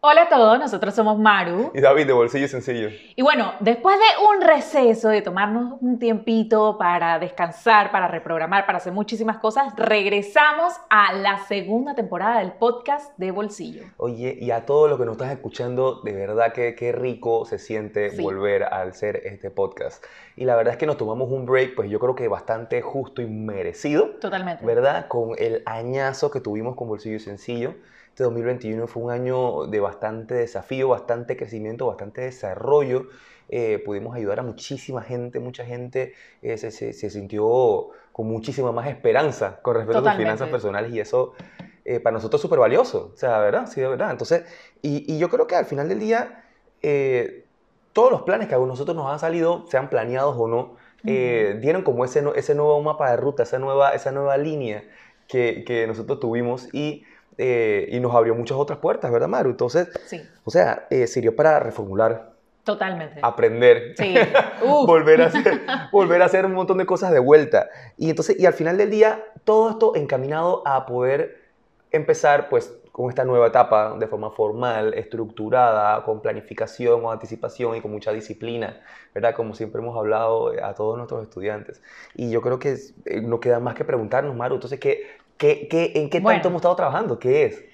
Hola a todos, nosotros somos Maru. Y David de Bolsillo Sencillo. Y bueno, después de un receso, de tomarnos un tiempito para descansar, para reprogramar, para hacer muchísimas cosas, regresamos a la segunda temporada del podcast de Bolsillo. Oye, y a todos los que nos estás escuchando, de verdad que qué rico se siente Sí. volver al hacer este podcast. Y la verdad es que nos tomamos un break, pues yo creo que bastante justo y merecido, Totalmente. ¿verdad? Con el añazo que tuvimos con Bolsillo Sencillo. Este 2021 fue un año de bastante desafío, bastante crecimiento, bastante desarrollo. Eh, pudimos ayudar a muchísima gente, mucha gente eh, se, se- se sintió con muchísima más esperanza con respecto a sus Totalmente. finanzas personales y eso eh, para nosotros es súper valioso, o sea, ¿verdad? Sí, de verdad. Entonces, y, y yo creo que al final del día, eh, todos los planes que a nosotros nos han salido, sean planeados o no, eh, dieron como ese, ese nuevo mapa de ruta, esa nueva, esa nueva línea que, que nosotros tuvimos y, eh, y nos abrió muchas otras puertas, ¿verdad, Maru? Entonces, Sí, o sea, eh, sirvió para reformular, totalmente. aprender, Sí. Volver, a hacer, volver a hacer un montón de cosas de vuelta. Y entonces, y al final del día, todo esto encaminado a poder empezar, pues, con esta nueva etapa de forma formal, estructurada, con planificación, con anticipación y con mucha disciplina, ¿verdad? Como siempre hemos hablado eh, a todos nuestros estudiantes. Y yo creo que eh, no queda más que preguntarnos, Maru, entonces, ¿qué, qué, qué, ¿en qué Bueno. tanto hemos estado trabajando? ¿Qué es?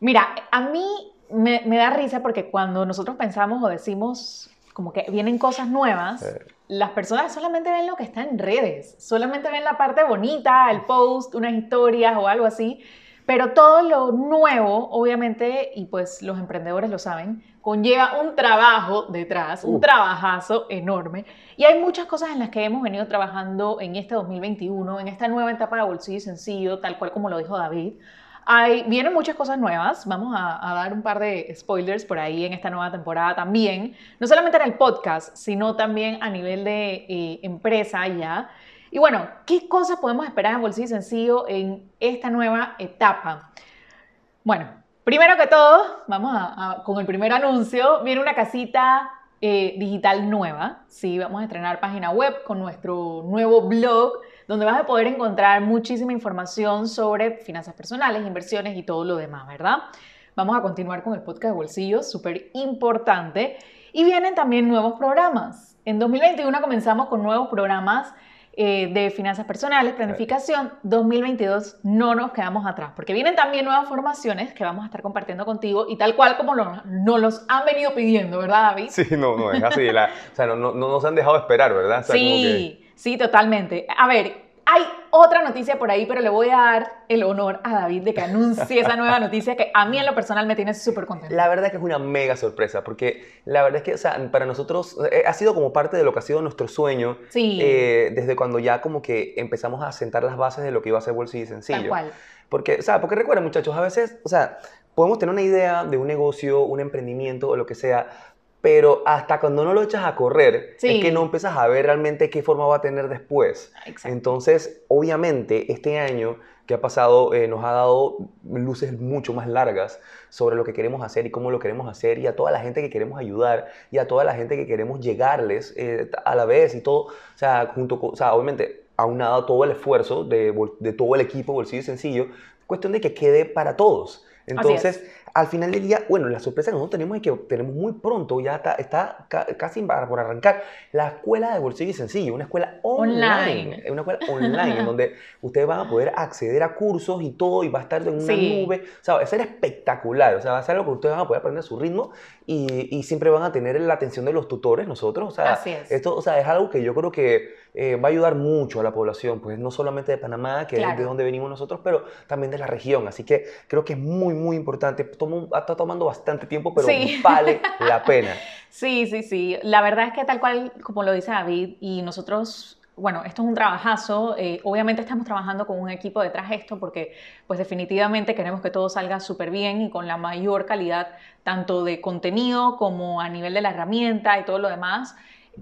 Mira, a mí me, me da risa porque cuando nosotros pensamos o decimos como que vienen cosas nuevas, Eh. las personas solamente ven lo que está en redes, solamente ven la parte bonita, el post, unas historias o algo así, pero todo lo nuevo, obviamente, y pues los emprendedores lo saben, conlleva un trabajo detrás, un Uh. trabajazo enorme. Y hay muchas cosas en las que hemos venido trabajando en este 2021, en esta nueva etapa de bolsillo y sencillo, tal cual como lo dijo David. Hay, vienen muchas cosas nuevas, vamos a, a dar un par de spoilers por ahí en esta nueva temporada también, no solamente en el podcast, sino también a nivel de eh, empresa ya. Y bueno, ¿qué cosas podemos esperar en Bolsillo Sencillo en esta nueva etapa? Bueno, primero que todo, vamos a, a- con el primer anuncio, viene una casita eh, digital nueva, sí, vamos a estrenar página web con nuestro nuevo blog, donde vas a poder encontrar muchísima información sobre finanzas personales, inversiones y todo lo demás, ¿verdad? Vamos a continuar con el podcast de bolsillos, súper importante. Y vienen también nuevos programas. En 2021 comenzamos con nuevos programas eh, de finanzas personales, planificación. 2022 no nos quedamos atrás, porque vienen también nuevas formaciones que vamos a estar compartiendo contigo y tal cual como lo- nos los han venido pidiendo, ¿verdad, David? Sí, no, no es así. la- o sea, no, no, no nos han dejado esperar, ¿verdad? O sea, como que- Sí, sí, totalmente. A ver, hay otra noticia por ahí, pero le voy a dar el honor a David de que anuncie esa nueva noticia que a mí en lo personal me tiene súper contenta. La verdad que es una mega sorpresa, porque la verdad es que o sea, para nosotros eh, ha sido como parte de lo que ha sido nuestro sueño, Sí, eh, desde cuando ya como que empezamos a sentar las bases de lo que iba a ser Bolsillo y Sencillo. tal cual. Porque, o sea, porque recuerden muchachos, a veces, o sea, podemos tener una idea de un negocio, un emprendimiento o lo que sea, pero hasta cuando no lo echas a correr, Sí. es que no empiezas a ver realmente qué forma va a tener después. Exacto. Entonces, obviamente, este año que ha pasado eh, nos ha dado luces mucho más largas sobre lo que queremos hacer y cómo lo queremos hacer y a toda la gente que queremos ayudar y a toda la gente que queremos llegarles eh, a la vez y todo, o sea, junto con, o sea, obviamente, aunado todo el esfuerzo de, de todo el equipo Bolsillo Sencillo, cuestión de que quede para todos. Entonces, al final del día, bueno, la sorpresa que nosotros tenemos es que tenemos muy pronto, ya está, está ca- casi por arrancar, la escuela de bolsillo y sencillo, una escuela online, Online. una escuela online en donde ustedes van a poder acceder a cursos y todo y va a estar en una Sí. nube, o sea, va a ser espectacular, o sea, va a ser algo que ustedes van a poder aprender a su ritmo y, y siempre van a tener la atención de los tutores nosotros, o sea, Así es. esto, o sea, es algo que yo creo que eh, va a ayudar mucho a la población, pues no solamente de Panamá, que es Claro. de donde venimos nosotros, pero también de la región. Así que creo que es muy, muy importante. Tomo- está tomando bastante tiempo, pero Sí. vale la pena. Sí, sí, sí. La verdad es que tal cual como lo dice David, y nosotros, bueno, esto es un trabajazo. eh, obviamente estamos trabajando con un equipo detrás de esto porque pues definitivamente queremos que todo salga súper bien y con la mayor calidad tanto de contenido como a nivel de la herramienta y todo lo demás.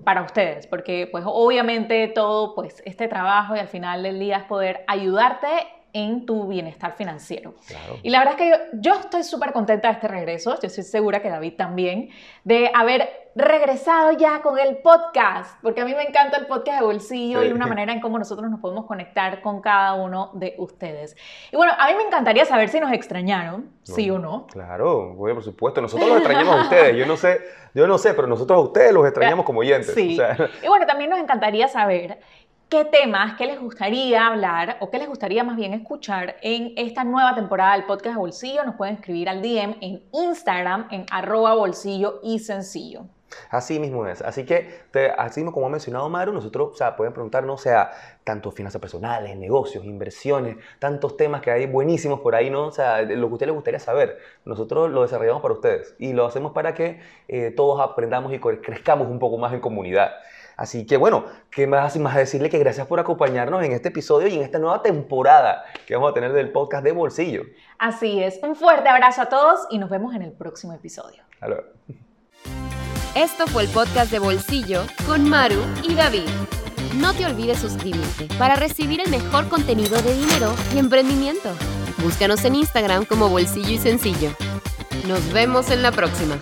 para ustedes, porque pues obviamente todo pues este trabajo y al final del día es poder ayudarte en tu bienestar financiero. Y la verdad es que yo, estoy súper contenta de este regreso, yo estoy segura que David también, de haber regresado ya con el podcast, porque a mí me encanta el podcast de bolsillo y una manera en cómo nosotros nos podemos conectar con cada uno de ustedes. Y bueno, a mí me encantaría saber si nos extrañaron, sí o no. Claro, por supuesto, nosotros los extrañamos a ustedes, yo no sé, yo no sé, pero nosotros a ustedes los extrañamos como oyentes. Sí. Y bueno, también nos encantaría saber qué temas, qué les gustaría hablar o qué les gustaría más bien escuchar en esta nueva temporada del podcast de Bolsillo. Nos pueden escribir al DM en Instagram en arroba bolsillo y sencillo. Así mismo es. Así que, así mismo como ha mencionado Maru, nosotros, o sea, pueden preguntarnos, o sea, tanto finanzas personales, negocios, inversiones, tantos temas que hay buenísimos por ahí, ¿no? O sea, lo que a ustedes les gustaría saber, nosotros lo desarrollamos para ustedes y lo hacemos para que eh, todos aprendamos y crezcamos un poco más en comunidad. Así que bueno, ¿qué más más decirle que gracias por acompañarnos en este episodio y en esta nueva temporada que vamos a tener del podcast de Bolsillo? Así es, un fuerte abrazo a todos y nos vemos en el próximo episodio. Hasta Esto fue el podcast de Bolsillo con Maru y David. No te olvides suscribirte para recibir el mejor contenido de dinero y emprendimiento. Búscanos en Instagram como Bolsillo y Sencillo. Nos vemos en la próxima.